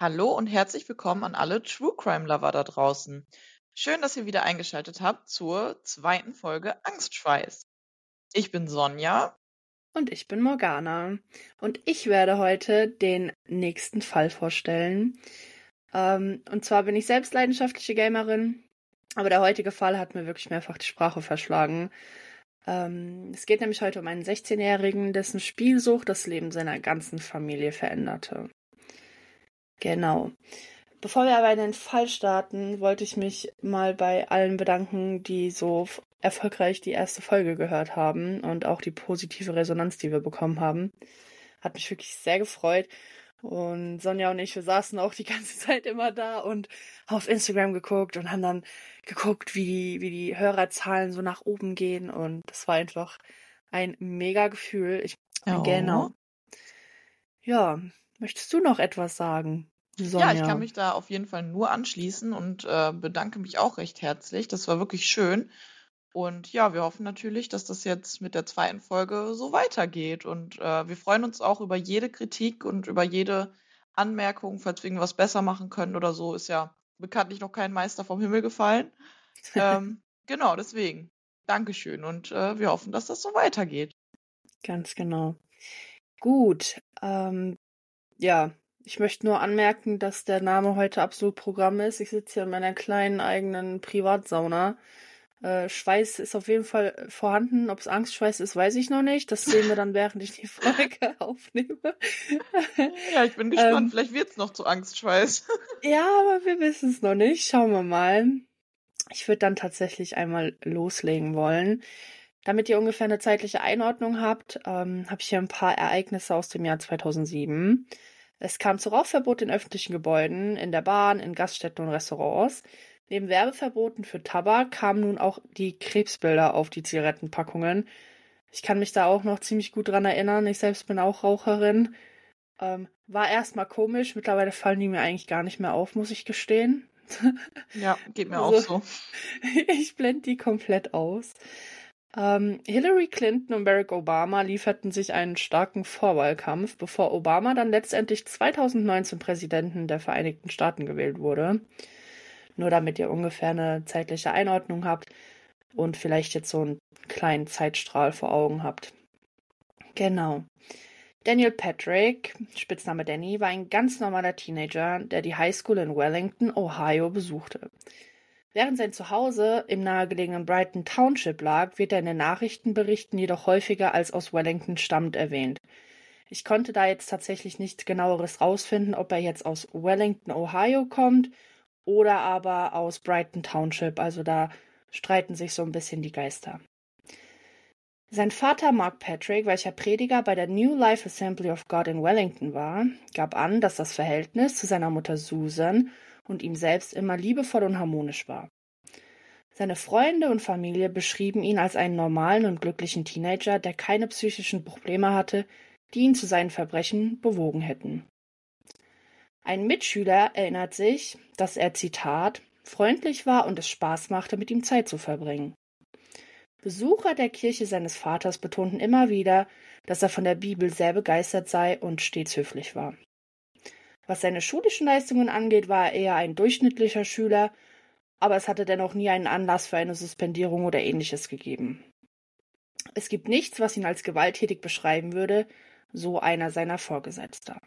Hallo und herzlich willkommen an alle True Crime Lover da draußen. Schön, dass ihr wieder eingeschaltet habt zur zweiten Folge Angstschweiß. Ich bin Sonja. Und ich bin Morgana. Und ich werde heute den nächsten Fall vorstellen. Ähm, und zwar bin ich selbst leidenschaftliche Gamerin, aber der heutige Fall hat mir wirklich mehrfach die Sprache verschlagen. Ähm, es geht nämlich heute um einen 16-Jährigen, dessen Spielsucht das Leben seiner ganzen Familie veränderte. Genau. Bevor wir aber in den Fall starten, wollte ich mich mal bei allen bedanken, die so erfolgreich die erste Folge gehört haben und auch die positive Resonanz, die wir bekommen haben. Hat mich wirklich sehr gefreut. Und Sonja und ich, wir saßen auch die ganze Zeit immer da und haben auf Instagram geguckt und haben dann geguckt, wie die, wie die Hörerzahlen so nach oben gehen. Und das war einfach ein mega Gefühl. Ich, oh. Genau. Ja, möchtest du noch etwas sagen? Sonja. Ja, ich kann mich da auf jeden Fall nur anschließen und äh, bedanke mich auch recht herzlich. Das war wirklich schön. Und ja, wir hoffen natürlich, dass das jetzt mit der zweiten Folge so weitergeht. Und äh, wir freuen uns auch über jede Kritik und über jede Anmerkung, falls wir irgendwas besser machen können oder so. Ist ja bekanntlich noch kein Meister vom Himmel gefallen. ähm, genau, deswegen. Dankeschön. Und äh, wir hoffen, dass das so weitergeht. Ganz genau. Gut. Ähm, ja, ich möchte nur anmerken, dass der Name heute absolut Programm ist. Ich sitze hier in meiner kleinen eigenen Privatsauna. Äh, Schweiß ist auf jeden Fall vorhanden. Ob es Angstschweiß ist, weiß ich noch nicht. Das sehen wir dann, während ich die Folge aufnehme. ja, ich bin gespannt. Ähm, Vielleicht wird es noch zu Angstschweiß. ja, aber wir wissen es noch nicht. Schauen wir mal. Ich würde dann tatsächlich einmal loslegen wollen. Damit ihr ungefähr eine zeitliche Einordnung habt, ähm, habe ich hier ein paar Ereignisse aus dem Jahr 2007. Es kam zu Rauchverbot in öffentlichen Gebäuden, in der Bahn, in Gaststätten und Restaurants. Neben Werbeverboten für Tabak kamen nun auch die Krebsbilder auf die Zigarettenpackungen. Ich kann mich da auch noch ziemlich gut dran erinnern. Ich selbst bin auch Raucherin. Ähm, war erstmal komisch. Mittlerweile fallen die mir eigentlich gar nicht mehr auf, muss ich gestehen. Ja, geht mir also, auch so. ich blende die komplett aus. Ähm, Hillary Clinton und Barack Obama lieferten sich einen starken Vorwahlkampf, bevor Obama dann letztendlich 2019 Präsidenten der Vereinigten Staaten gewählt wurde. Nur damit ihr ungefähr eine zeitliche Einordnung habt und vielleicht jetzt so einen kleinen Zeitstrahl vor Augen habt. Genau. Daniel Patrick, Spitzname Danny, war ein ganz normaler Teenager, der die Highschool in Wellington, Ohio besuchte. Während sein Zuhause im nahegelegenen Brighton Township lag, wird er in den Nachrichtenberichten jedoch häufiger als aus Wellington stammt erwähnt. Ich konnte da jetzt tatsächlich nichts genaueres rausfinden, ob er jetzt aus Wellington, Ohio kommt oder aber aus Brighton Township. Also da streiten sich so ein bisschen die Geister. Sein Vater Mark Patrick, welcher Prediger bei der New Life Assembly of God in Wellington war, gab an, dass das Verhältnis zu seiner Mutter Susan und ihm selbst immer liebevoll und harmonisch war. Seine Freunde und Familie beschrieben ihn als einen normalen und glücklichen Teenager, der keine psychischen Probleme hatte, die ihn zu seinen Verbrechen bewogen hätten. Ein Mitschüler erinnert sich, dass er Zitat freundlich war und es Spaß machte, mit ihm Zeit zu verbringen. Besucher der Kirche seines Vaters betonten immer wieder, dass er von der Bibel sehr begeistert sei und stets höflich war. Was seine schulischen Leistungen angeht, war er eher ein durchschnittlicher Schüler, aber es hatte dennoch nie einen Anlass für eine Suspendierung oder ähnliches gegeben. Es gibt nichts, was ihn als gewalttätig beschreiben würde, so einer seiner Vorgesetzter.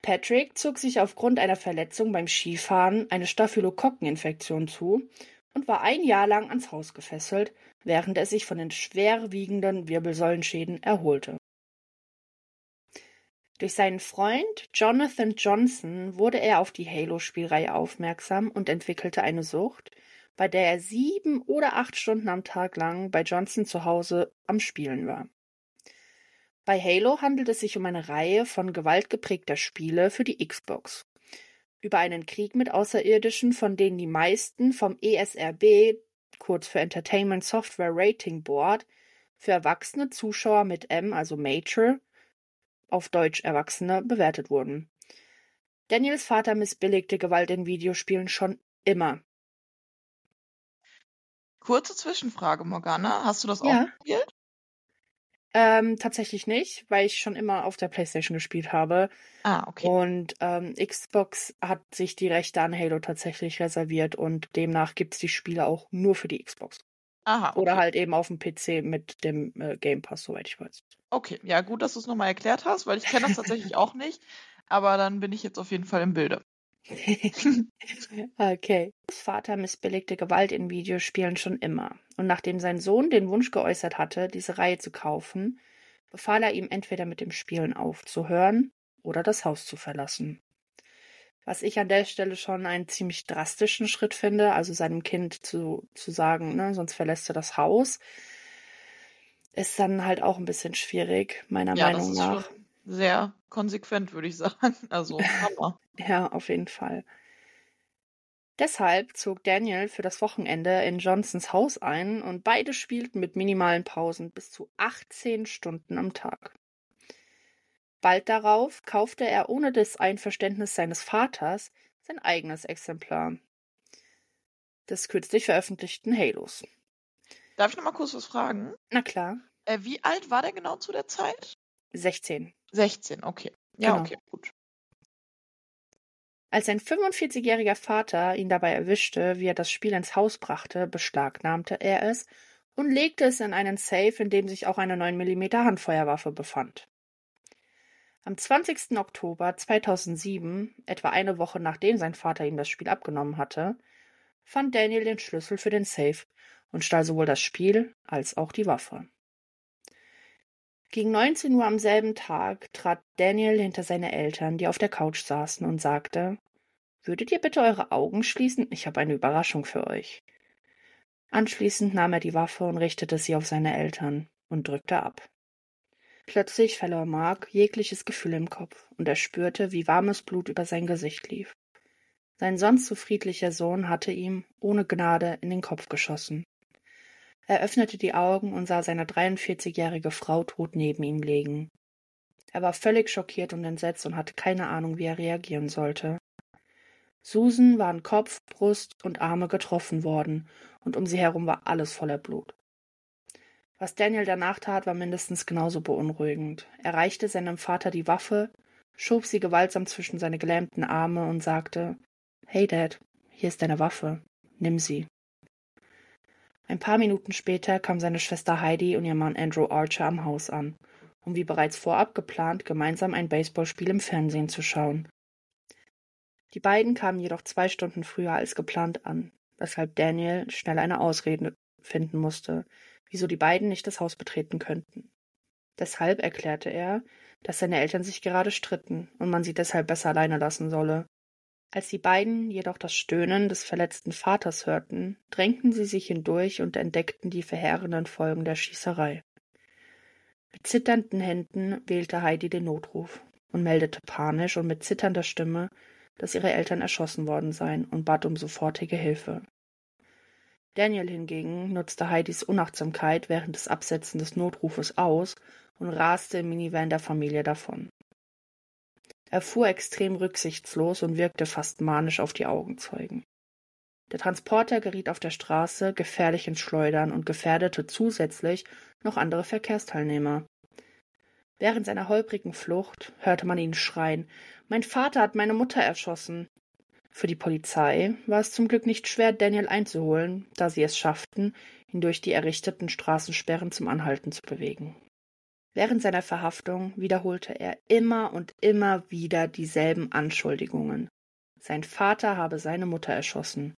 Patrick zog sich aufgrund einer Verletzung beim Skifahren eine Staphylokokkeninfektion zu und war ein Jahr lang ans Haus gefesselt, während er sich von den schwerwiegenden Wirbelsäulenschäden erholte. Durch seinen Freund Jonathan Johnson wurde er auf die Halo-Spielreihe aufmerksam und entwickelte eine Sucht, bei der er sieben oder acht Stunden am Tag lang bei Johnson zu Hause am Spielen war. Bei Halo handelt es sich um eine Reihe von gewaltgeprägter Spiele für die Xbox. Über einen Krieg mit Außerirdischen, von denen die meisten vom ESRB, kurz für Entertainment Software Rating Board, für erwachsene Zuschauer mit M, also Mature, auf Deutsch Erwachsene, bewertet wurden. Daniels Vater missbilligte Gewalt in Videospielen schon immer. Kurze Zwischenfrage, Morgana. Hast du das ja. auch gespielt? Ähm, tatsächlich nicht, weil ich schon immer auf der PlayStation gespielt habe. Ah, okay. Und ähm, Xbox hat sich die Rechte an Halo tatsächlich reserviert und demnach gibt es die Spiele auch nur für die Xbox. Aha. Okay. Oder halt eben auf dem PC mit dem äh, Game Pass, soweit ich weiß. Okay, ja, gut, dass du es nochmal erklärt hast, weil ich kenne das tatsächlich auch nicht. Aber dann bin ich jetzt auf jeden Fall im Bilde. okay. Vater missbilligte Gewalt in Videospielen schon immer. Und nachdem sein Sohn den Wunsch geäußert hatte, diese Reihe zu kaufen, befahl er ihm entweder mit dem Spielen aufzuhören oder das Haus zu verlassen. Was ich an der Stelle schon einen ziemlich drastischen Schritt finde, also seinem Kind zu, zu sagen, ne, sonst verlässt er das Haus, ist dann halt auch ein bisschen schwierig, meiner ja, Meinung nach. Sehr konsequent, würde ich sagen. Also, Hammer. ja, auf jeden Fall. Deshalb zog Daniel für das Wochenende in Johnsons Haus ein und beide spielten mit minimalen Pausen bis zu 18 Stunden am Tag. Bald darauf kaufte er ohne das Einverständnis seines Vaters sein eigenes Exemplar des kürzlich veröffentlichten Halos. Darf ich noch mal kurz was fragen? Na klar. Äh, wie alt war der genau zu der Zeit? 16. 16, okay. Ja, genau. okay, gut. Als sein 45-jähriger Vater ihn dabei erwischte, wie er das Spiel ins Haus brachte, beschlagnahmte er es und legte es in einen Safe, in dem sich auch eine 9mm Handfeuerwaffe befand. Am 20. Oktober 2007, etwa eine Woche nachdem sein Vater ihm das Spiel abgenommen hatte, fand Daniel den Schlüssel für den Safe und stahl sowohl das Spiel als auch die Waffe. Gegen 19 Uhr am selben Tag trat Daniel hinter seine Eltern, die auf der Couch saßen, und sagte Würdet ihr bitte eure Augen schließen? Ich habe eine Überraschung für euch. Anschließend nahm er die Waffe und richtete sie auf seine Eltern und drückte ab. Plötzlich verlor Mark jegliches Gefühl im Kopf, und er spürte, wie warmes Blut über sein Gesicht lief. Sein sonst so friedlicher Sohn hatte ihm, ohne Gnade, in den Kopf geschossen. Er öffnete die Augen und sah seine 43-jährige Frau tot neben ihm liegen. Er war völlig schockiert und entsetzt und hatte keine Ahnung, wie er reagieren sollte. Susan war an Kopf, Brust und Arme getroffen worden, und um sie herum war alles voller Blut. Was Daniel danach tat, war mindestens genauso beunruhigend. Er reichte seinem Vater die Waffe, schob sie gewaltsam zwischen seine gelähmten Arme und sagte Hey Dad, hier ist deine Waffe. Nimm sie. Ein paar Minuten später kam seine Schwester Heidi und ihr Mann Andrew Archer am Haus an, um wie bereits vorab geplant gemeinsam ein Baseballspiel im Fernsehen zu schauen. Die beiden kamen jedoch zwei Stunden früher als geplant an, weshalb Daniel schnell eine Ausrede finden musste, wieso die beiden nicht das Haus betreten könnten. Deshalb erklärte er, dass seine Eltern sich gerade stritten und man sie deshalb besser alleine lassen solle, als die beiden jedoch das Stöhnen des verletzten Vaters hörten, drängten sie sich hindurch und entdeckten die verheerenden Folgen der Schießerei. Mit zitternden Händen wählte Heidi den Notruf und meldete panisch und mit zitternder Stimme, dass ihre Eltern erschossen worden seien und bat um sofortige Hilfe. Daniel hingegen nutzte Heidis Unachtsamkeit während des Absetzen des Notrufes aus und raste im Minivan der Familie davon. Er fuhr extrem rücksichtslos und wirkte fast manisch auf die Augenzeugen. Der Transporter geriet auf der Straße gefährlich ins Schleudern und gefährdete zusätzlich noch andere Verkehrsteilnehmer. Während seiner holprigen Flucht hörte man ihn schreien Mein Vater hat meine Mutter erschossen. Für die Polizei war es zum Glück nicht schwer, Daniel einzuholen, da sie es schafften, ihn durch die errichteten Straßensperren zum Anhalten zu bewegen. Während seiner Verhaftung wiederholte er immer und immer wieder dieselben Anschuldigungen. Sein Vater habe seine Mutter erschossen.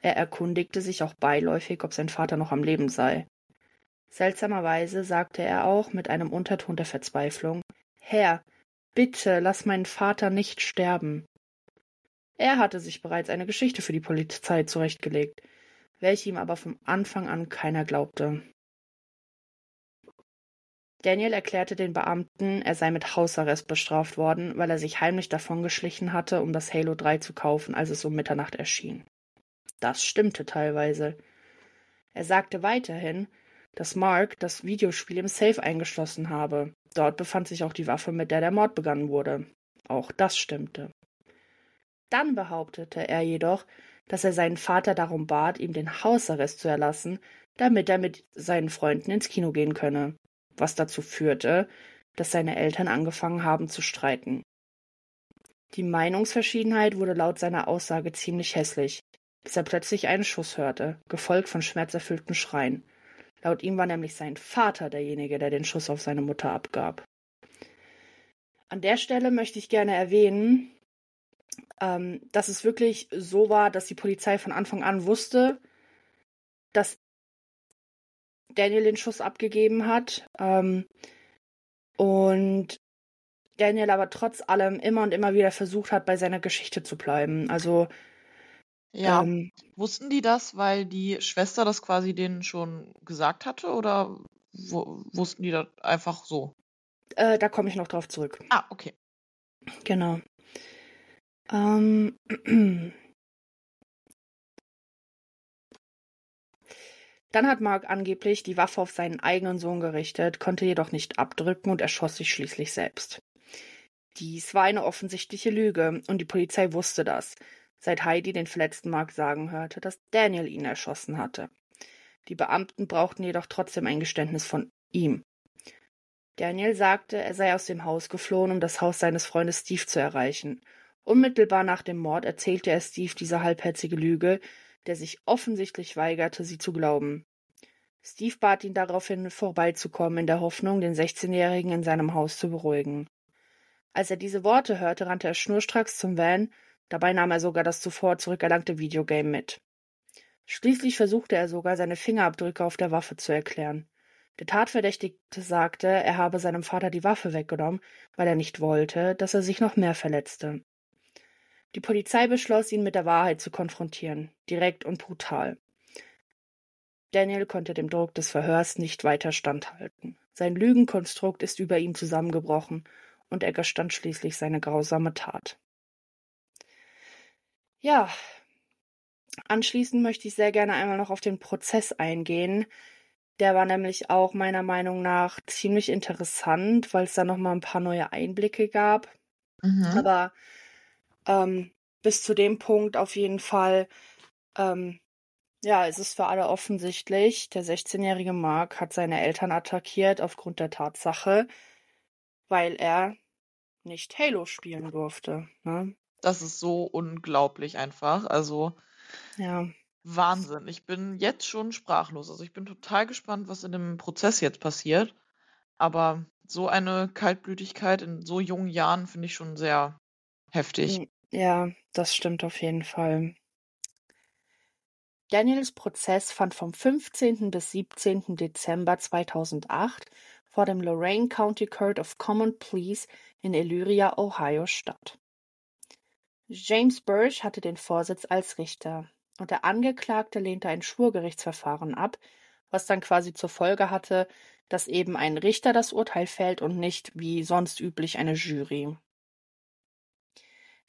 Er erkundigte sich auch beiläufig, ob sein Vater noch am Leben sei. Seltsamerweise sagte er auch mit einem Unterton der Verzweiflung Herr, bitte lass meinen Vater nicht sterben. Er hatte sich bereits eine Geschichte für die Polizei zurechtgelegt, welche ihm aber vom Anfang an keiner glaubte. Daniel erklärte den Beamten, er sei mit Hausarrest bestraft worden, weil er sich heimlich davongeschlichen hatte, um das Halo 3 zu kaufen, als es um Mitternacht erschien. Das stimmte teilweise. Er sagte weiterhin, dass Mark das Videospiel im Safe eingeschlossen habe. Dort befand sich auch die Waffe, mit der der Mord begangen wurde. Auch das stimmte. Dann behauptete er jedoch, dass er seinen Vater darum bat, ihm den Hausarrest zu erlassen, damit er mit seinen Freunden ins Kino gehen könne. Was dazu führte, dass seine Eltern angefangen haben zu streiten. Die Meinungsverschiedenheit wurde laut seiner Aussage ziemlich hässlich, bis er plötzlich einen Schuss hörte, gefolgt von schmerzerfüllten Schreien. Laut ihm war nämlich sein Vater derjenige, der den Schuss auf seine Mutter abgab. An der Stelle möchte ich gerne erwähnen, ähm, dass es wirklich so war, dass die Polizei von Anfang an wusste, dass Daniel den Schuss abgegeben hat. Ähm, und Daniel aber trotz allem immer und immer wieder versucht hat, bei seiner Geschichte zu bleiben. Also ja, ähm, wussten die das, weil die Schwester das quasi denen schon gesagt hatte oder wussten die das einfach so? Äh, da komme ich noch drauf zurück. Ah, okay. Genau. Ähm, Dann hat Mark angeblich die Waffe auf seinen eigenen Sohn gerichtet, konnte jedoch nicht abdrücken und erschoss sich schließlich selbst. Dies war eine offensichtliche Lüge, und die Polizei wusste das, seit Heidi den verletzten Mark sagen hörte, dass Daniel ihn erschossen hatte. Die Beamten brauchten jedoch trotzdem ein Geständnis von ihm. Daniel sagte, er sei aus dem Haus geflohen, um das Haus seines Freundes Steve zu erreichen. Unmittelbar nach dem Mord erzählte er Steve diese halbherzige Lüge, der sich offensichtlich weigerte, sie zu glauben. Steve bat ihn daraufhin, vorbeizukommen, in der Hoffnung, den 16-Jährigen in seinem Haus zu beruhigen. Als er diese Worte hörte, rannte er schnurstracks zum Van, dabei nahm er sogar das zuvor zurückerlangte Videogame mit. Schließlich versuchte er sogar, seine Fingerabdrücke auf der Waffe zu erklären. Der Tatverdächtigte sagte, er habe seinem Vater die Waffe weggenommen, weil er nicht wollte, dass er sich noch mehr verletzte. Die Polizei beschloss, ihn mit der Wahrheit zu konfrontieren, direkt und brutal. Daniel konnte dem Druck des Verhörs nicht weiter standhalten. Sein Lügenkonstrukt ist über ihm zusammengebrochen und er gestand schließlich seine grausame Tat. Ja, anschließend möchte ich sehr gerne einmal noch auf den Prozess eingehen. Der war nämlich auch meiner Meinung nach ziemlich interessant, weil es da noch mal ein paar neue Einblicke gab. Mhm. Aber ähm, bis zu dem Punkt auf jeden Fall, ähm, ja, es ist für alle offensichtlich, der 16-jährige Mark hat seine Eltern attackiert aufgrund der Tatsache, weil er nicht Halo spielen durfte. Ne? Das ist so unglaublich einfach. Also ja. Wahnsinn. Ich bin jetzt schon sprachlos. Also ich bin total gespannt, was in dem Prozess jetzt passiert. Aber so eine Kaltblütigkeit in so jungen Jahren finde ich schon sehr heftig. Ja, das stimmt auf jeden Fall. Daniels Prozess fand vom 15. bis 17. Dezember 2008 vor dem Lorain County Court of Common Pleas in Elyria, Ohio statt. James Burch hatte den Vorsitz als Richter und der Angeklagte lehnte ein Schwurgerichtsverfahren ab, was dann quasi zur Folge hatte, dass eben ein Richter das Urteil fällt und nicht wie sonst üblich eine Jury.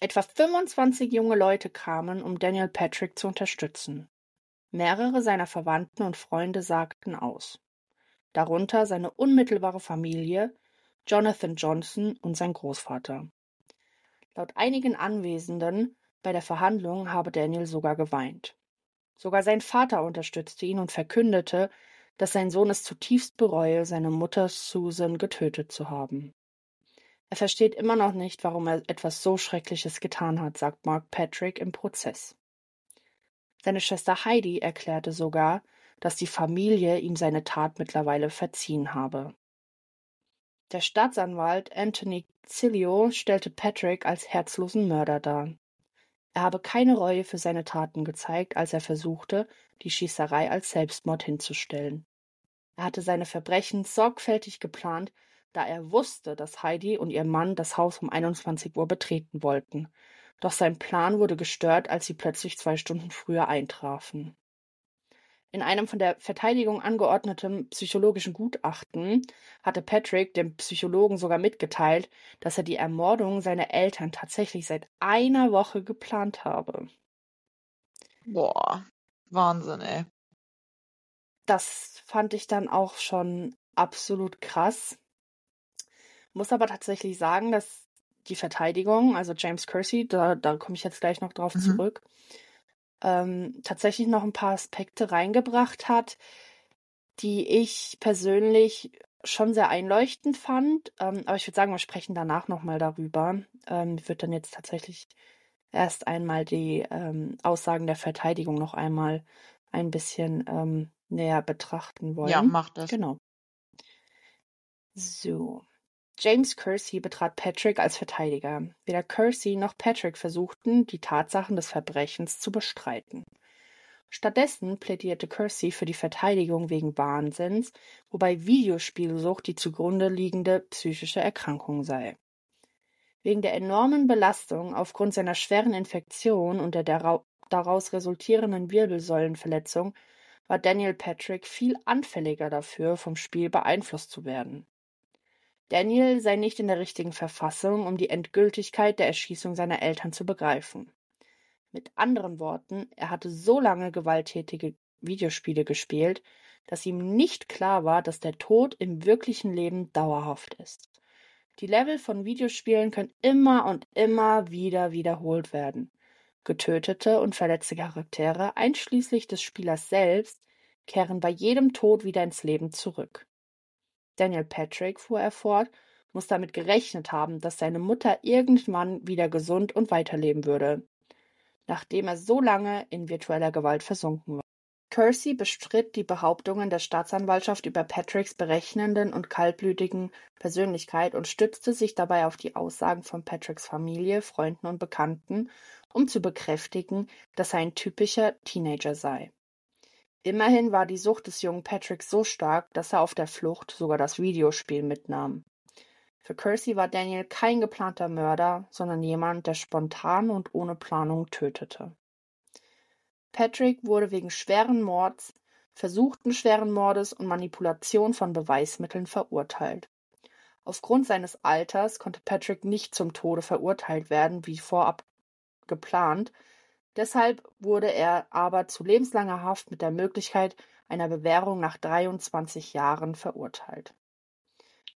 Etwa 25 junge Leute kamen, um Daniel Patrick zu unterstützen. Mehrere seiner Verwandten und Freunde sagten aus. Darunter seine unmittelbare Familie, Jonathan Johnson und sein Großvater. Laut einigen Anwesenden bei der Verhandlung habe Daniel sogar geweint. Sogar sein Vater unterstützte ihn und verkündete, dass sein Sohn es zutiefst bereue, seine Mutter Susan getötet zu haben. Er versteht immer noch nicht, warum er etwas so Schreckliches getan hat, sagt Mark Patrick im Prozess. Seine Schwester Heidi erklärte sogar, dass die Familie ihm seine Tat mittlerweile verziehen habe. Der Staatsanwalt Anthony Cilio stellte Patrick als herzlosen Mörder dar. Er habe keine Reue für seine Taten gezeigt, als er versuchte, die Schießerei als Selbstmord hinzustellen. Er hatte seine Verbrechen sorgfältig geplant da er wusste, dass Heidi und ihr Mann das Haus um 21 Uhr betreten wollten. Doch sein Plan wurde gestört, als sie plötzlich zwei Stunden früher eintrafen. In einem von der Verteidigung angeordneten psychologischen Gutachten hatte Patrick dem Psychologen sogar mitgeteilt, dass er die Ermordung seiner Eltern tatsächlich seit einer Woche geplant habe. Boah, Wahnsinn, ey. Das fand ich dann auch schon absolut krass. Muss aber tatsächlich sagen, dass die Verteidigung, also James Kersey, da, da komme ich jetzt gleich noch drauf mhm. zurück, ähm, tatsächlich noch ein paar Aspekte reingebracht hat, die ich persönlich schon sehr einleuchtend fand. Ähm, aber ich würde sagen, wir sprechen danach nochmal darüber. Ähm, ich würde dann jetzt tatsächlich erst einmal die ähm, Aussagen der Verteidigung noch einmal ein bisschen ähm, näher betrachten wollen. Ja, mach das. Genau. So. James Kersey betrat Patrick als Verteidiger. Weder Kersey noch Patrick versuchten, die Tatsachen des Verbrechens zu bestreiten. Stattdessen plädierte Kersey für die Verteidigung wegen Wahnsinns, wobei Videospielsucht die zugrunde liegende psychische Erkrankung sei. Wegen der enormen Belastung aufgrund seiner schweren Infektion und der daraus resultierenden Wirbelsäulenverletzung war Daniel Patrick viel anfälliger dafür, vom Spiel beeinflusst zu werden. Daniel sei nicht in der richtigen Verfassung, um die Endgültigkeit der Erschießung seiner Eltern zu begreifen. Mit anderen Worten, er hatte so lange gewalttätige Videospiele gespielt, dass ihm nicht klar war, dass der Tod im wirklichen Leben dauerhaft ist. Die Level von Videospielen können immer und immer wieder wiederholt werden. Getötete und verletzte Charaktere, einschließlich des Spielers selbst, kehren bei jedem Tod wieder ins Leben zurück. Daniel Patrick, fuhr er fort, muss damit gerechnet haben, dass seine Mutter irgendwann wieder gesund und weiterleben würde, nachdem er so lange in virtueller Gewalt versunken war. Kersey bestritt die Behauptungen der Staatsanwaltschaft über Patricks berechnenden und kaltblütigen Persönlichkeit und stützte sich dabei auf die Aussagen von Patricks Familie, Freunden und Bekannten, um zu bekräftigen, dass er ein typischer Teenager sei. Immerhin war die Sucht des jungen Patrick so stark, dass er auf der Flucht sogar das Videospiel mitnahm. Für Kersey war Daniel kein geplanter Mörder, sondern jemand, der spontan und ohne Planung tötete. Patrick wurde wegen schweren Mords, versuchten schweren Mordes und Manipulation von Beweismitteln verurteilt. Aufgrund seines Alters konnte Patrick nicht zum Tode verurteilt werden, wie vorab geplant, Deshalb wurde er aber zu lebenslanger Haft mit der Möglichkeit einer Bewährung nach 23 Jahren verurteilt.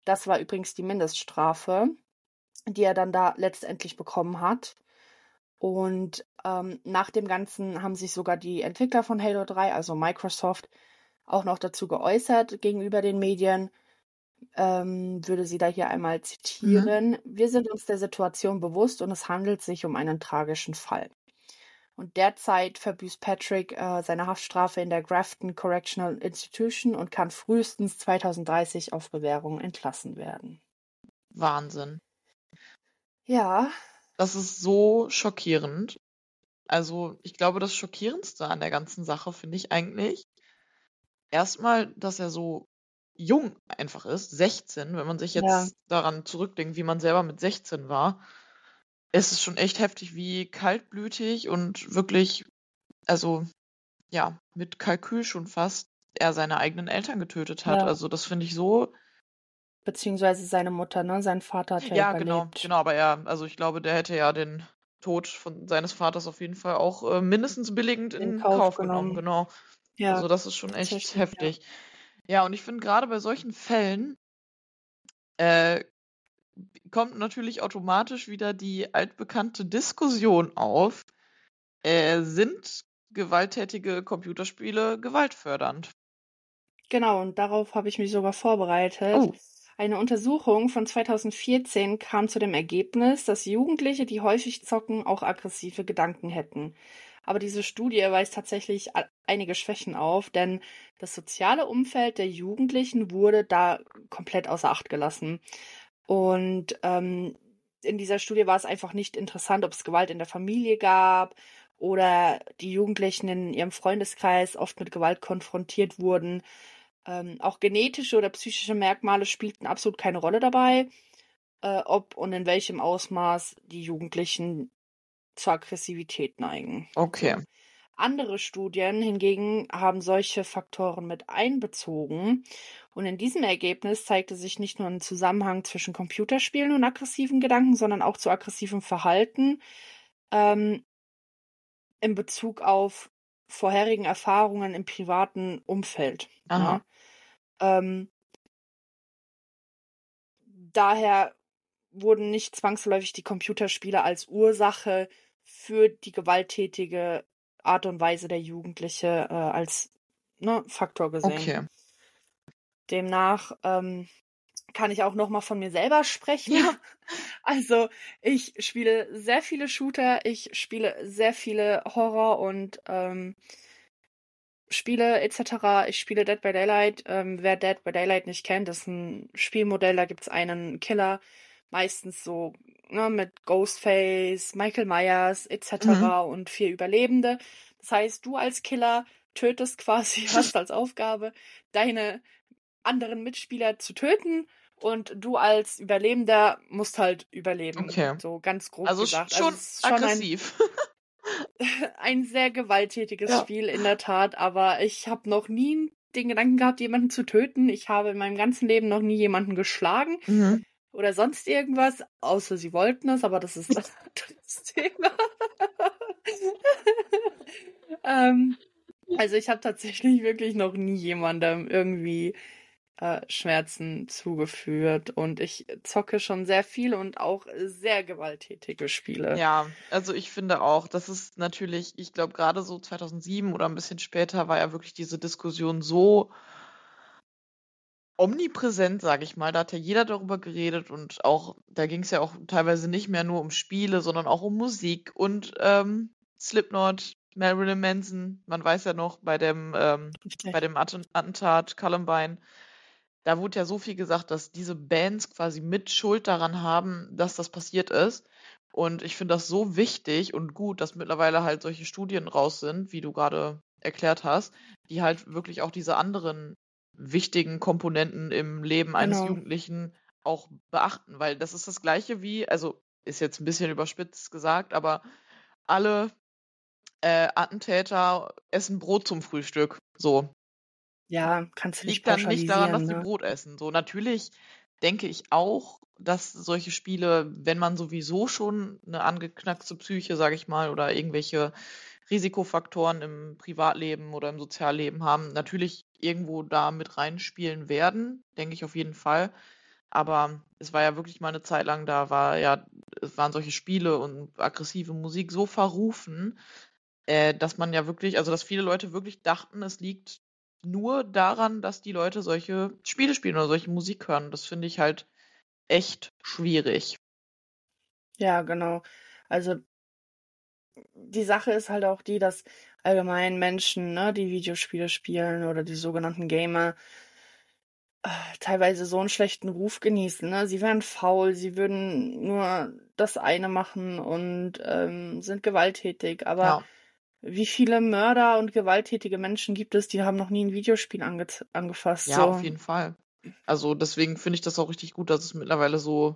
Das war übrigens die Mindeststrafe, die er dann da letztendlich bekommen hat. Und ähm, nach dem Ganzen haben sich sogar die Entwickler von Halo 3, also Microsoft, auch noch dazu geäußert gegenüber den Medien. Ähm, würde sie da hier einmal zitieren. Mhm. Wir sind uns der Situation bewusst und es handelt sich um einen tragischen Fall. Und derzeit verbüßt Patrick äh, seine Haftstrafe in der Grafton Correctional Institution und kann frühestens 2030 auf Bewährung entlassen werden. Wahnsinn. Ja. Das ist so schockierend. Also, ich glaube, das Schockierendste an der ganzen Sache finde ich eigentlich erstmal, dass er so jung einfach ist, 16, wenn man sich jetzt ja. daran zurückdenkt, wie man selber mit 16 war es ist schon echt heftig, wie kaltblütig und wirklich, also ja, mit Kalkül schon fast er seine eigenen Eltern getötet hat. Ja. Also das finde ich so. Beziehungsweise seine Mutter, ne? Sein Vater hat ja Ja, genau, überlebt. genau, genau, aber er, also ich glaube, der hätte ja den Tod von seines Vaters auf jeden Fall auch äh, mindestens billigend in, in Kauf, Kauf genommen. genommen. Genau. Ja, also das ist schon echt heftig. Ja. ja, und ich finde gerade bei solchen Fällen äh, kommt natürlich automatisch wieder die altbekannte Diskussion auf. Äh, sind gewalttätige Computerspiele gewaltfördernd? Genau, und darauf habe ich mich sogar vorbereitet. Oh. Eine Untersuchung von 2014 kam zu dem Ergebnis, dass Jugendliche, die häufig zocken, auch aggressive Gedanken hätten. Aber diese Studie weist tatsächlich einige Schwächen auf, denn das soziale Umfeld der Jugendlichen wurde da komplett außer Acht gelassen. Und ähm, in dieser Studie war es einfach nicht interessant, ob es Gewalt in der Familie gab oder die Jugendlichen in ihrem Freundeskreis oft mit Gewalt konfrontiert wurden. Ähm, auch genetische oder psychische Merkmale spielten absolut keine Rolle dabei, äh, ob und in welchem Ausmaß die Jugendlichen zur Aggressivität neigen. Okay. Andere Studien hingegen haben solche Faktoren mit einbezogen. Und in diesem Ergebnis zeigte sich nicht nur ein Zusammenhang zwischen Computerspielen und aggressiven Gedanken, sondern auch zu aggressivem Verhalten ähm, in Bezug auf vorherigen Erfahrungen im privaten Umfeld. Ja. Ähm, daher wurden nicht zwangsläufig die Computerspiele als Ursache für die gewalttätige Art und Weise der Jugendliche äh, als ne, Faktor gesehen. Okay. Demnach ähm, kann ich auch noch mal von mir selber sprechen. Ja. Also ich spiele sehr viele Shooter, ich spiele sehr viele Horror und ähm, Spiele etc. Ich spiele Dead by Daylight. Ähm, wer Dead by Daylight nicht kennt, das ist ein Spielmodell, da gibt's einen Killer, meistens so ne, mit Ghostface, Michael Myers etc. Mhm. und vier Überlebende. Das heißt, du als Killer tötest quasi, hast als Aufgabe, deine anderen Mitspieler zu töten und du als Überlebender musst halt überleben. Okay. So ganz grob Also gesagt. schon also schon ein, aggressiv. ein sehr gewalttätiges Ja. Spiel in der Tat, aber ich habe noch nie den Gedanken gehabt, jemanden zu töten. Ich habe in meinem ganzen Leben noch nie jemanden geschlagen Mhm. Oder sonst irgendwas, außer sie wollten es, aber das ist das, das Thema. ähm, also ich habe tatsächlich wirklich noch nie jemandem irgendwie äh, Schmerzen zugeführt und ich zocke schon sehr viel und auch sehr gewalttätige Spiele. Ja, also ich finde auch, das ist natürlich, ich glaube gerade so 2007 oder ein bisschen später war ja wirklich diese Diskussion so omnipräsent, sage ich mal. Da hat ja jeder darüber geredet und auch, da ging es ja auch teilweise nicht mehr nur um Spiele, sondern auch um Musik und ähm, Slipknot, Marilyn Manson, man weiß ja noch bei dem, ähm, bei dem Atten- Attentat Columbine, da wurde ja so viel gesagt, dass diese Bands quasi mit Schuld daran haben, dass das passiert ist. Und ich finde das so wichtig und gut, dass mittlerweile halt solche Studien raus sind, wie du gerade erklärt hast, die halt wirklich auch diese anderen wichtigen Komponenten im Leben eines Genau. Jugendlichen auch beachten, weil das ist das gleiche wie, also ist jetzt ein bisschen überspitzt gesagt, aber alle äh, Attentäter essen Brot zum Frühstück. So, Ja, kannst du nicht liegt dann nicht daran, dass pauschalisieren, sie ne? Brot essen. So, natürlich denke ich auch, dass solche Spiele, wenn man sowieso schon eine angeknackste Psyche, sage ich mal, oder irgendwelche Risikofaktoren im Privatleben oder im Sozialleben haben, natürlich irgendwo da mit reinspielen werden, denke ich auf jeden Fall. Aber es war ja wirklich mal eine Zeit lang, da war ja, es waren solche Spiele und aggressive Musik so verrufen, äh, dass man ja wirklich, also dass viele Leute wirklich dachten, es liegt nur daran, dass die Leute solche Spiele spielen oder solche Musik hören. Das finde ich halt echt schwierig. Ja, genau. Also die Sache ist halt auch die, dass allgemein Menschen, ne, die Videospiele spielen oder die sogenannten Gamer, äh, teilweise so einen schlechten Ruf genießen. Ne? Sie wären faul, sie würden nur das eine machen und ähm, sind gewalttätig. Aber Ja, wie viele Mörder und gewalttätige Menschen gibt es, die haben noch nie ein Videospiel ange angefasst? ja, So, auf jeden Fall. Also deswegen finde ich das auch richtig gut, dass es mittlerweile so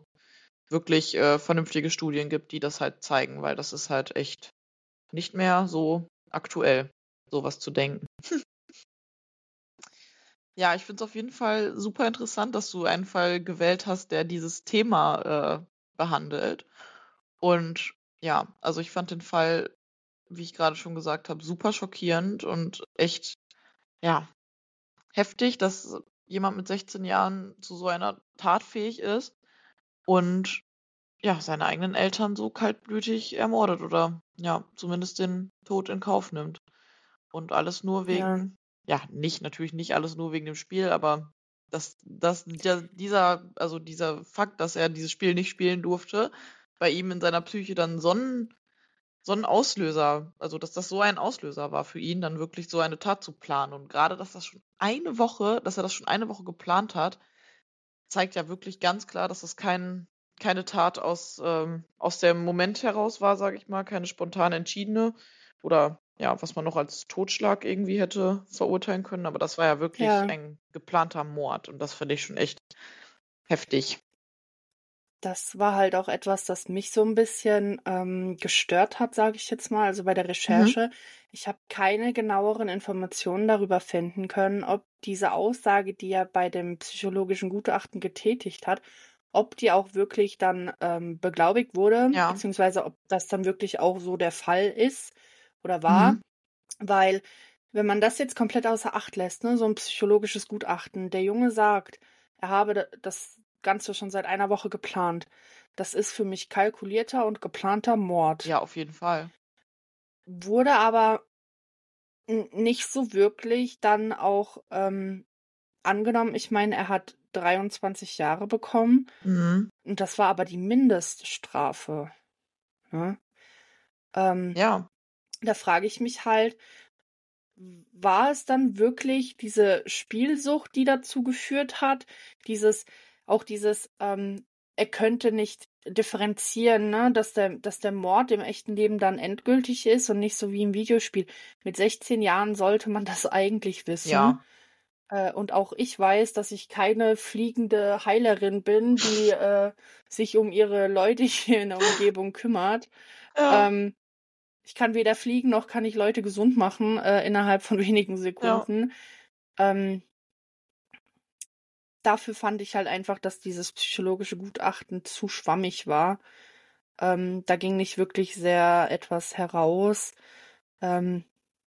wirklich äh, vernünftige Studien gibt, die das halt zeigen, weil das ist halt echt nicht mehr so aktuell, sowas zu denken. Ja, ich finde es auf jeden Fall super interessant, dass du einen Fall gewählt hast, der dieses Thema äh, behandelt. Und ja, also ich fand den Fall, wie ich gerade schon gesagt habe, super schockierend und echt, ja, heftig, dass jemand mit 16 Jahren zu so einer Tat fähig ist und ja, seine eigenen Eltern so kaltblütig ermordet oder ja, zumindest den Tod in Kauf nimmt. Und alles nur ja, wegen, ja, nicht, natürlich nicht alles nur wegen dem Spiel, aber dass, dass dieser, also dieser Fakt, dass er dieses Spiel nicht spielen durfte, bei ihm in seiner Psyche dann so ein, so ein Auslöser, also dass das so ein Auslöser war für ihn, dann wirklich so eine Tat zu planen. Und gerade, dass das schon eine Woche, dass er das schon eine Woche geplant hat, zeigt ja wirklich ganz klar, dass das kein, keine Tat aus, ähm, aus dem Moment heraus war, sage ich mal, keine spontan entschiedene oder ja, was man noch als Totschlag irgendwie hätte verurteilen können. Aber das war ja wirklich ja. ein geplanter Mord und das finde ich schon echt heftig. Das war halt auch etwas, das mich so ein bisschen ähm, gestört hat, sage ich jetzt mal, also bei der Mhm. Recherche. Ich habe keine genaueren Informationen darüber finden können, ob diese Aussage, die er bei dem psychologischen Gutachten getätigt hat, ob die auch wirklich dann ähm, beglaubigt wurde, Ja. beziehungsweise ob das dann wirklich auch so der Fall ist oder war. Mhm. Weil, wenn man das jetzt komplett außer Acht lässt, ne, so ein psychologisches Gutachten, der Junge sagt, er habe da- das Ganze schon seit einer Woche geplant. Das ist für mich kalkulierter und geplanter Mord. Ja, auf jeden Fall. Wurde aber nicht so wirklich dann auch ähm, angenommen, ich meine, er hat 23 Jahre bekommen Mhm. und das war aber die Mindeststrafe. Ne? Ähm, Ja. da frage ich mich halt, war es dann wirklich diese Spielsucht, die dazu geführt hat? Dieses, auch dieses, ähm, er könnte nicht differenzieren, ne, dass der, dass der Mord im echten Leben dann endgültig ist und nicht so wie im Videospiel. Mit 16 Jahren sollte man das eigentlich wissen. Ja. Äh, und auch ich weiß, dass ich keine fliegende Heilerin bin, die äh, sich um ihre Leute hier in der Umgebung kümmert. Ja. Ähm, ich kann weder fliegen noch kann ich Leute gesund machen äh, innerhalb von wenigen Sekunden. Ähm, dafür fand ich halt einfach, dass dieses psychologische Gutachten zu schwammig war. Ähm, da ging nicht wirklich sehr etwas heraus. Ähm,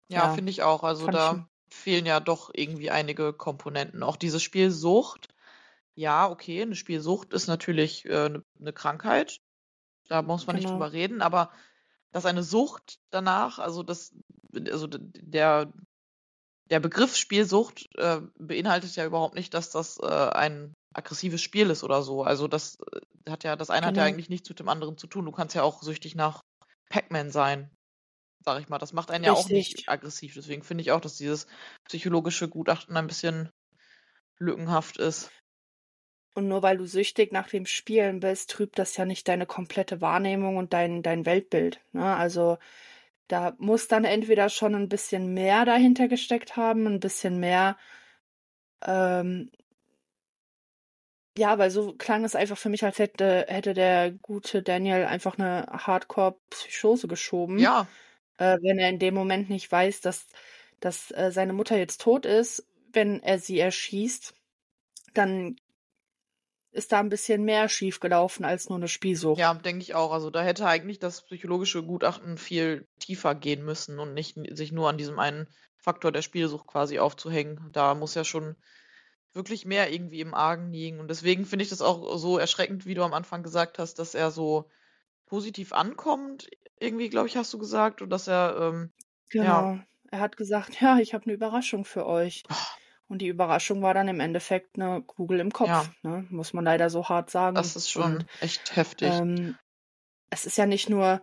Ja, ja, finde ich auch. Also da fehlen ja doch irgendwie einige Komponenten. Auch diese Spielsucht. Ja, okay, eine Spielsucht ist natürlich äh, eine, eine Krankheit. Da muss man nicht Genau. drüber reden, aber dass eine Sucht danach, also das, also der, der Begriff Spielsucht äh, beinhaltet ja überhaupt nicht, dass das äh, ein aggressives Spiel ist oder so. Also das äh, hat ja, das eine hat ja Genau. eigentlich nichts mit dem anderen zu tun. Du kannst ja auch süchtig nach Pac-Man sein, sag ich mal. Das macht einen ja auch Richtig. nicht aggressiv. Deswegen finde ich auch, dass dieses psychologische Gutachten ein bisschen lückenhaft ist. Und nur weil du süchtig nach dem Spielen bist, trübt das ja nicht deine komplette Wahrnehmung und dein, dein Weltbild. Ne? Also da muss dann entweder schon ein bisschen mehr dahinter gesteckt haben, ein bisschen mehr. Ähm, ja, weil so klang es einfach für mich, als hätte, hätte der gute Daniel einfach eine Hardcore-Psychose geschoben. Ja, Äh, wenn er in dem Moment nicht weiß, dass, dass äh, seine Mutter jetzt tot ist, wenn er sie erschießt, dann ist da ein bisschen mehr schiefgelaufen als nur eine Spielsucht. ja, denke ich auch. Also da hätte eigentlich das psychologische Gutachten viel tiefer gehen müssen und nicht sich nur an diesem einen Faktor der Spielsucht quasi aufzuhängen. Da muss ja schon wirklich mehr irgendwie im Argen liegen. Und deswegen finde ich das auch so erschreckend, wie du am Anfang gesagt hast, dass er so positiv ankommt. Irgendwie, glaube ich, hast du gesagt. Und dass er, ähm, ja, Genau. Er hat gesagt, ja, ich habe eine Überraschung für euch. Und die Überraschung war dann im Endeffekt eine Kugel im Kopf, ja, ne? Muss man leider so hart sagen. das ist schon Und echt heftig. ähm, es ist ja nicht nur,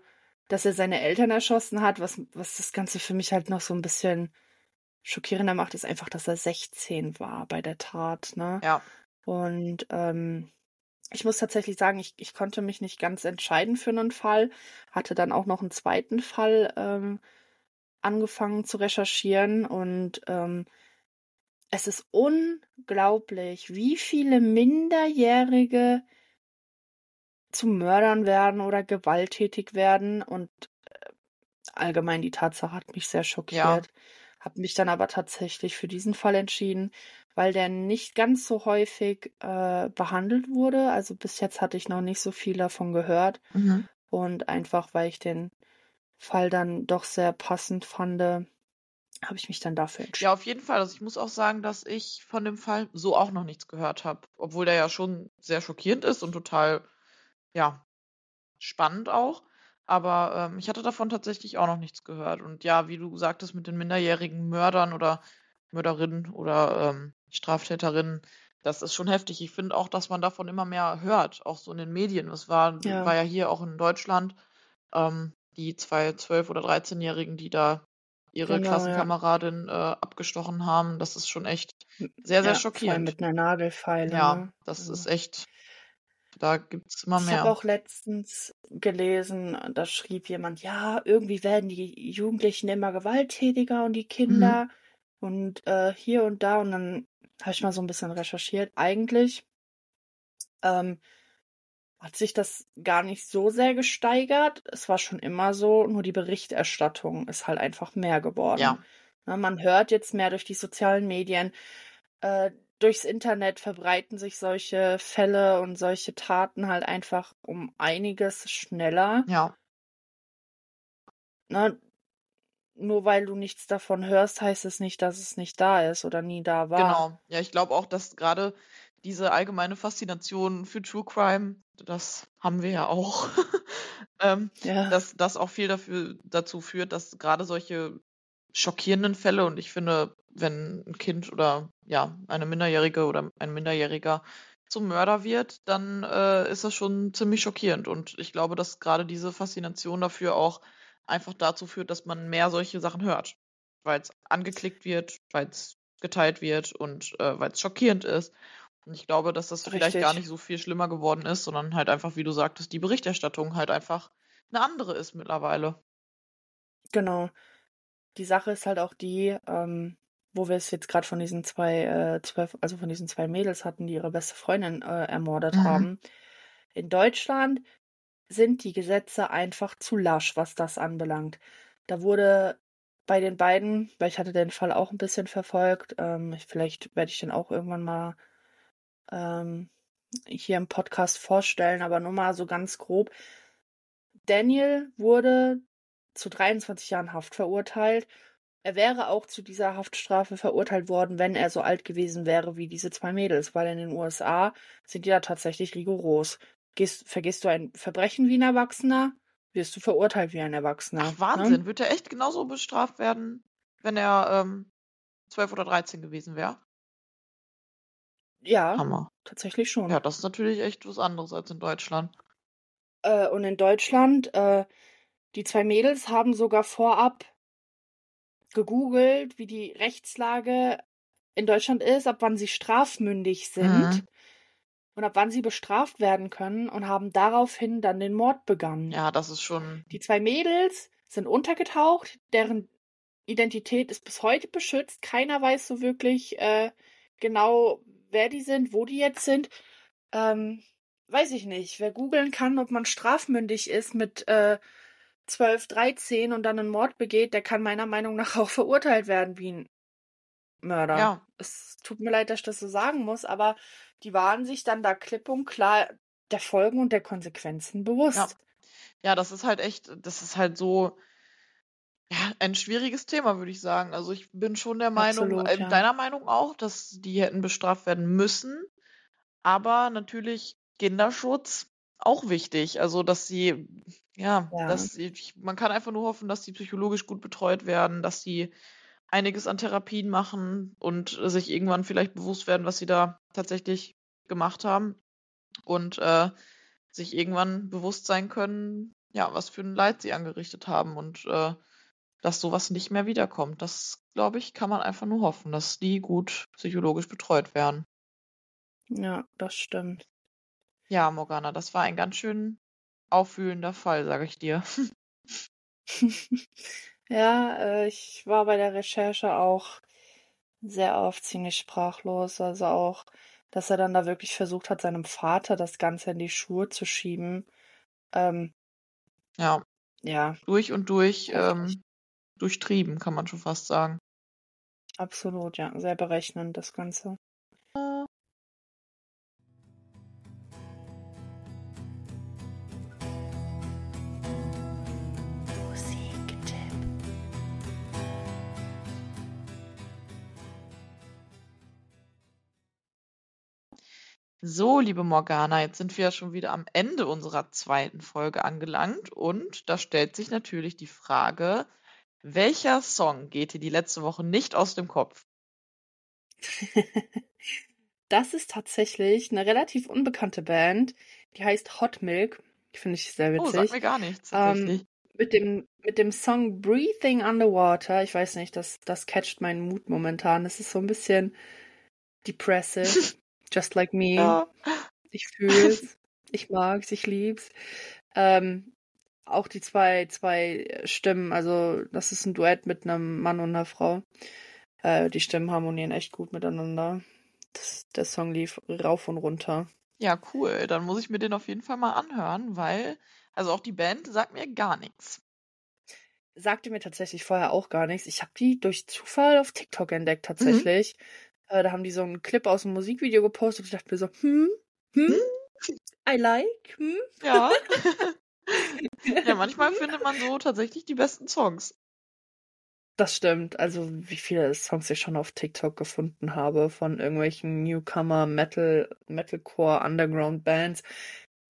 dass er seine Eltern erschossen hat, was, was das Ganze für mich halt noch so ein bisschen schockierender macht, ist einfach, dass er 16 war bei der Tat, ne? Ja, Und ähm, ich muss tatsächlich sagen, ich, ich konnte mich nicht ganz entscheiden für einen Fall, hatte dann auch noch einen zweiten Fall ähm, angefangen zu recherchieren und ähm, es ist unglaublich, wie viele Minderjährige zu Mördern werden oder gewalttätig werden und äh, allgemein die Tatsache hat mich sehr ja, schockiert. Habe mich dann aber tatsächlich für diesen Fall entschieden, weil der nicht ganz so häufig äh, behandelt wurde. Also bis jetzt hatte ich noch nicht so viel davon gehört mhm. und einfach weil ich den Fall dann doch sehr passend fand, habe ich mich dann dafür Ja, entschieden. auf jeden Fall. Also ich muss auch sagen, dass ich von dem Fall so auch noch nichts gehört habe. Obwohl der ja schon sehr schockierend ist und total, ja, spannend auch. Aber ähm, ich hatte davon tatsächlich auch noch nichts gehört. Und ja, wie du sagtest, mit den minderjährigen Mördern oder Mörderinnen oder ähm, Straftäterinnen, das ist schon heftig. Ich finde auch, dass man davon immer mehr hört, auch so in den Medien. Es war, Ja, war ja hier auch in Deutschland, ähm, die zwei 12- oder 13-Jährigen, die da ihre genau, ja. Klassenkameradin äh, abgestochen haben. Das ist schon echt sehr, sehr Ja, schockierend. mit einer Nagelfeile, Ja, ne? das Also. ist echt, da gibt es immer Ich habe mehr. auch letztens gelesen, da schrieb jemand, ja, irgendwie werden die Jugendlichen immer gewalttätiger und die Mhm. Kinder und äh, hier und da. Und dann habe ich mal so ein bisschen recherchiert. Eigentlich ähm, hat sich das gar nicht so sehr gesteigert. Es war schon immer so, nur die Berichterstattung ist halt einfach mehr geworden. Ja, Ne, man hört jetzt mehr durch die sozialen Medien, äh, durchs Internet verbreiten sich solche Fälle und solche Taten halt einfach um einiges schneller. ja, Ne? Nur weil du nichts davon hörst, heißt es nicht, dass es nicht da ist oder nie da war. genau. Ja, ich glaube auch, dass gerade diese allgemeine Faszination für True Crime, das haben wir ja auch, ähm, Ja, dass das auch viel dafür, dazu führt, dass gerade solche schockierenden Fälle und ich finde, wenn ein Kind oder ja, eine Minderjährige oder ein Minderjähriger zum Mörder wird, dann äh, ist das schon ziemlich schockierend. Und ich glaube, dass gerade diese Faszination dafür auch einfach dazu führt, dass man mehr solche Sachen hört. Weil es angeklickt wird, weil es geteilt wird und äh, weil es schockierend ist. Und ich glaube, dass das Richtig. vielleicht gar nicht so viel schlimmer geworden ist, sondern halt einfach, wie du sagtest, die Berichterstattung halt einfach eine andere ist mittlerweile. Genau. Die Sache ist halt auch die, ähm, wo wir es jetzt gerade von diesen zwei, äh, zwölf, also von diesen zwei Mädels hatten, die ihre beste Freundin äh, ermordet mhm. haben. In Deutschland sind die Gesetze einfach zu lasch, was das anbelangt. Da wurde bei den beiden, weil ich hatte den Fall auch ein bisschen verfolgt, ähm, vielleicht werde ich den auch irgendwann mal ähm, hier im Podcast vorstellen, aber nur mal so ganz grob. Daniel wurde zu 23 Jahren Haft verurteilt er wäre auch zu dieser Haftstrafe verurteilt worden, wenn er so alt gewesen wäre wie diese zwei Mädels, weil in den USA sind die da tatsächlich rigoros. Gehst, vergisst du ein Verbrechen wie ein Erwachsener, wirst du verurteilt wie ein Erwachsener. Ach, ne? Wahnsinn. Ne? Wird er echt genauso bestraft werden, wenn er ähm, 12 oder 13 gewesen wäre? Ja, Hammer. tatsächlich schon. Ja, das ist natürlich echt was anderes als in Deutschland. Äh, und in Deutschland, äh, die zwei Mädels haben sogar vorab gegoogelt, wie die Rechtslage in Deutschland ist, ab wann sie strafmündig sind mhm. Und ab wann sie bestraft werden können und haben daraufhin dann den Mord begangen. Ja, das ist schon. Die zwei Mädels sind untergetaucht, deren Identität ist bis heute beschützt. Keiner weiß so wirklich äh, genau, wer die sind, wo die jetzt sind. Ähm, weiß ich nicht. Wer googeln kann, ob man strafmündig ist mit äh, 12, 13 und dann einen Mord begeht, der kann meiner Meinung nach auch verurteilt werden wie ein Mörder. Ja. Es tut mir leid, dass ich das so sagen muss, aber die waren sich dann da klipp und klar der Folgen und der Konsequenzen bewusst. Ja. ja, das ist halt echt, das ist halt so ja, ein schwieriges Thema, würde ich sagen. Also ich bin schon der Meinung, Absolut, äh, ja. deiner Meinung auch, dass die hätten bestraft werden müssen. Aber natürlich Kinderschutz auch wichtig. Also, dass sie, ja, ja. dass sie, man kann einfach nur hoffen, dass sie psychologisch gut betreut werden, dass sie einiges an Therapien machen und sich irgendwann vielleicht bewusst werden, was sie da tatsächlich gemacht haben und äh, sich irgendwann bewusst sein können, ja, was für ein Leid sie angerichtet haben und äh, dass sowas nicht mehr wiederkommt. Das, glaube ich, kann man einfach nur hoffen, dass die gut psychologisch betreut werden. Ja, das stimmt. Ja, Morgana, das war ein ganz schön aufwühlender Fall, sage ich dir. Ja, äh, ich war bei der Recherche auch sehr oft ziemlich sprachlos. Also auch, dass er dann da wirklich versucht hat, seinem Vater das Ganze in die Schuhe zu schieben. Ähm, Ja, ja, durch und durch ähm, durchtrieben, kann man schon fast sagen. absolut, ja, sehr berechnend das Ganze. So, liebe Morgana, jetzt sind wir ja schon wieder am Ende unserer zweiten Folge angelangt und da stellt sich natürlich die Frage, welcher Song geht dir die letzte Woche nicht aus dem Kopf? Das ist tatsächlich eine relativ unbekannte Band, die heißt Hot Milk. Die finde ich sehr Oh, sagt mir gar nichts ähm, mit dem mit dem Song Breathing Underwater, ich weiß nicht, das das catcht meinen Mut momentan. Es ist so ein bisschen depressive. Just like me. Ja. Ich fühl's. ich mag's, ich lieb's. Ähm, auch die zwei, zwei Stimmen, also das ist ein Duett mit einem Mann und einer Frau. Äh, die Stimmen harmonieren echt gut miteinander. Das, der Song lief rauf und runter. Ja, cool. Dann muss ich mir den auf jeden Fall mal anhören, weil, also auch die Band sagt mir gar nichts. Sagte mir tatsächlich vorher auch gar nichts. Ich habe die durch Zufall auf TikTok entdeckt, tatsächlich. Mhm. Äh, da haben die so einen Clip aus dem Musikvideo gepostet und ich dachte mir so, hm, hm, I like, hm. Ja. ja, manchmal findet man so tatsächlich die besten Songs. Das stimmt. Also, wie viele Songs ich schon auf TikTok gefunden habe von irgendwelchen Newcomer, Metal, Metalcore, Underground Bands.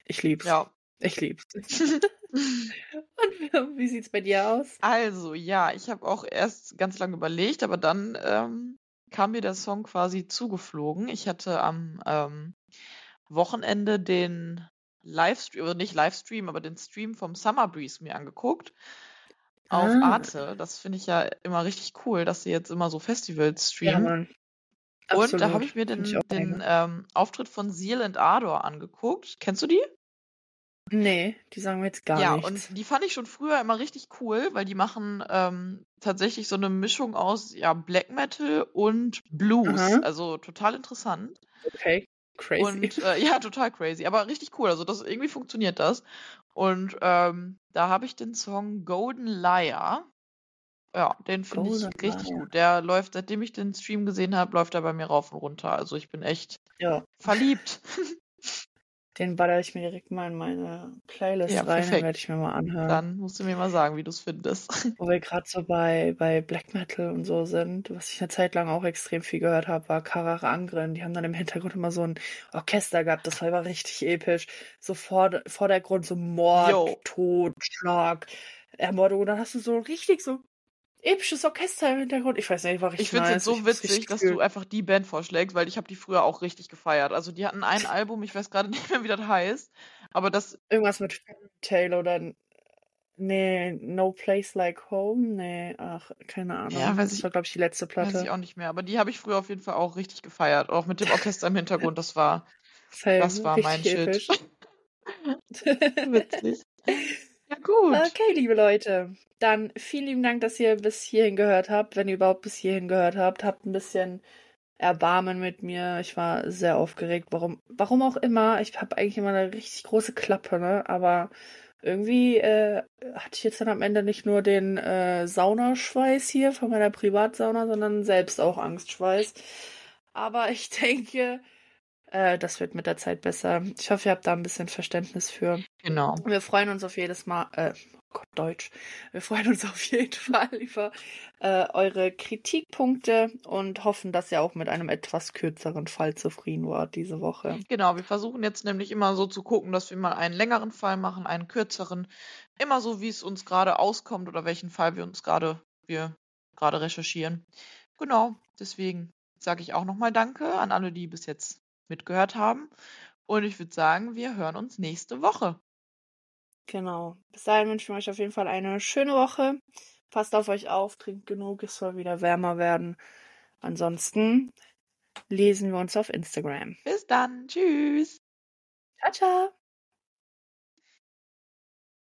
Ich lieb's. Ja, Ich lieb's. Und wie sieht's bei dir aus? Also, ja, ich habe auch erst ganz lange überlegt, aber dann ähm, kam mir der Song quasi zugeflogen. Ich hatte am ähm, Wochenende den Livestream, oder nicht Livestream, aber den Stream vom Summer Breeze mir angeguckt auf Ah. Arte. Das finde ich ja immer richtig cool, dass sie jetzt immer so Festivals Ja, streamen. Mann. Und da habe ich mir den, ich den ähm, Auftritt von Seal and Ardor angeguckt. Kennst du die? Nee, die sagen mir jetzt gar Ja, nichts. und die fand ich schon früher immer richtig cool, weil die machen ähm, tatsächlich so eine Mischung aus ja, Black Metal und Blues. Aha. Also total interessant. Okay, crazy. Und äh, ja, total crazy, aber richtig cool. Also das irgendwie funktioniert das. Und ähm, da habe ich den Song Golden Liar. Ja, den finde ich richtig Liar. gut. Der läuft, seitdem ich den Stream gesehen habe, läuft er bei mir rauf und runter. Also ich bin echt Ja, verliebt. den baller ich mir direkt mal in meine Playlist Ja, rein, perfekt. werde ich mir mal anhören. Dann musst du mir mal sagen, wie du es findest. Wo wir gerade so bei, bei Black Metal und so sind, was ich eine Zeit lang auch extrem viel gehört habe, war Karare Angren. Die haben dann im Hintergrund immer so ein Orchester gehabt, das war immer richtig episch. So vor, Vordergrund so Mord, Yo. Tod, Schlag, Ermordung. Und dann hast du so richtig so episches Orchester im Hintergrund. Ich weiß nicht, war richtig Ich finde es nice. jetzt so witzig, dass du einfach die Band vorschlägst, weil ich habe die früher auch richtig gefeiert. Also die hatten ein Album, ich weiß gerade nicht mehr, wie das heißt, aber das, Irgendwas mit Fairy oder nee, No Place Like Home? Nee, ach, keine Ahnung. ja, weiß das ich, war, glaube ich, die letzte weiß ich Platte. auch nicht mehr, aber die habe ich früher auf jeden Fall auch richtig gefeiert. Auch mit dem Orchester im Hintergrund, das war, Same, das war mein Shit. Witzig. Gut. Okay, liebe Leute, dann vielen lieben Dank, dass ihr bis hierhin gehört habt. Wenn ihr überhaupt bis hierhin gehört habt, habt ein bisschen Erbarmen mit mir. Ich war sehr aufgeregt. Warum, warum auch immer. Ich habe eigentlich immer eine richtig große Klappe, ne? Aber irgendwie äh, hatte ich jetzt dann am Ende nicht nur den äh, Saunaschweiß hier von meiner Privatsauna, sondern selbst auch Angstschweiß. Aber ich denke, äh, das wird mit der Zeit besser. Ich hoffe, ihr habt da ein bisschen Verständnis für. Genau. Wir freuen uns auf jedes Mal, äh, oh Gott, Deutsch. Wir freuen uns auf jeden Fall über äh, eure Kritikpunkte und hoffen, dass ihr auch mit einem etwas kürzeren Fall zufrieden wart diese Woche. Genau, wir versuchen jetzt nämlich immer so zu gucken, dass wir mal einen längeren Fall machen, einen kürzeren, immer so, wie es uns gerade auskommt oder welchen Fall wir uns gerade, wir gerade recherchieren. Genau, deswegen sage ich auch nochmal Danke an alle, die bis jetzt mitgehört haben. Und ich würde sagen, wir hören uns nächste Woche. Genau. Bis dahin wünschen wir euch auf jeden Fall eine schöne Woche. Passt auf euch auf, trinkt genug, es soll wieder wärmer werden. Ansonsten lesen wir uns auf Instagram. Bis dann. Tschüss. Ciao, ciao.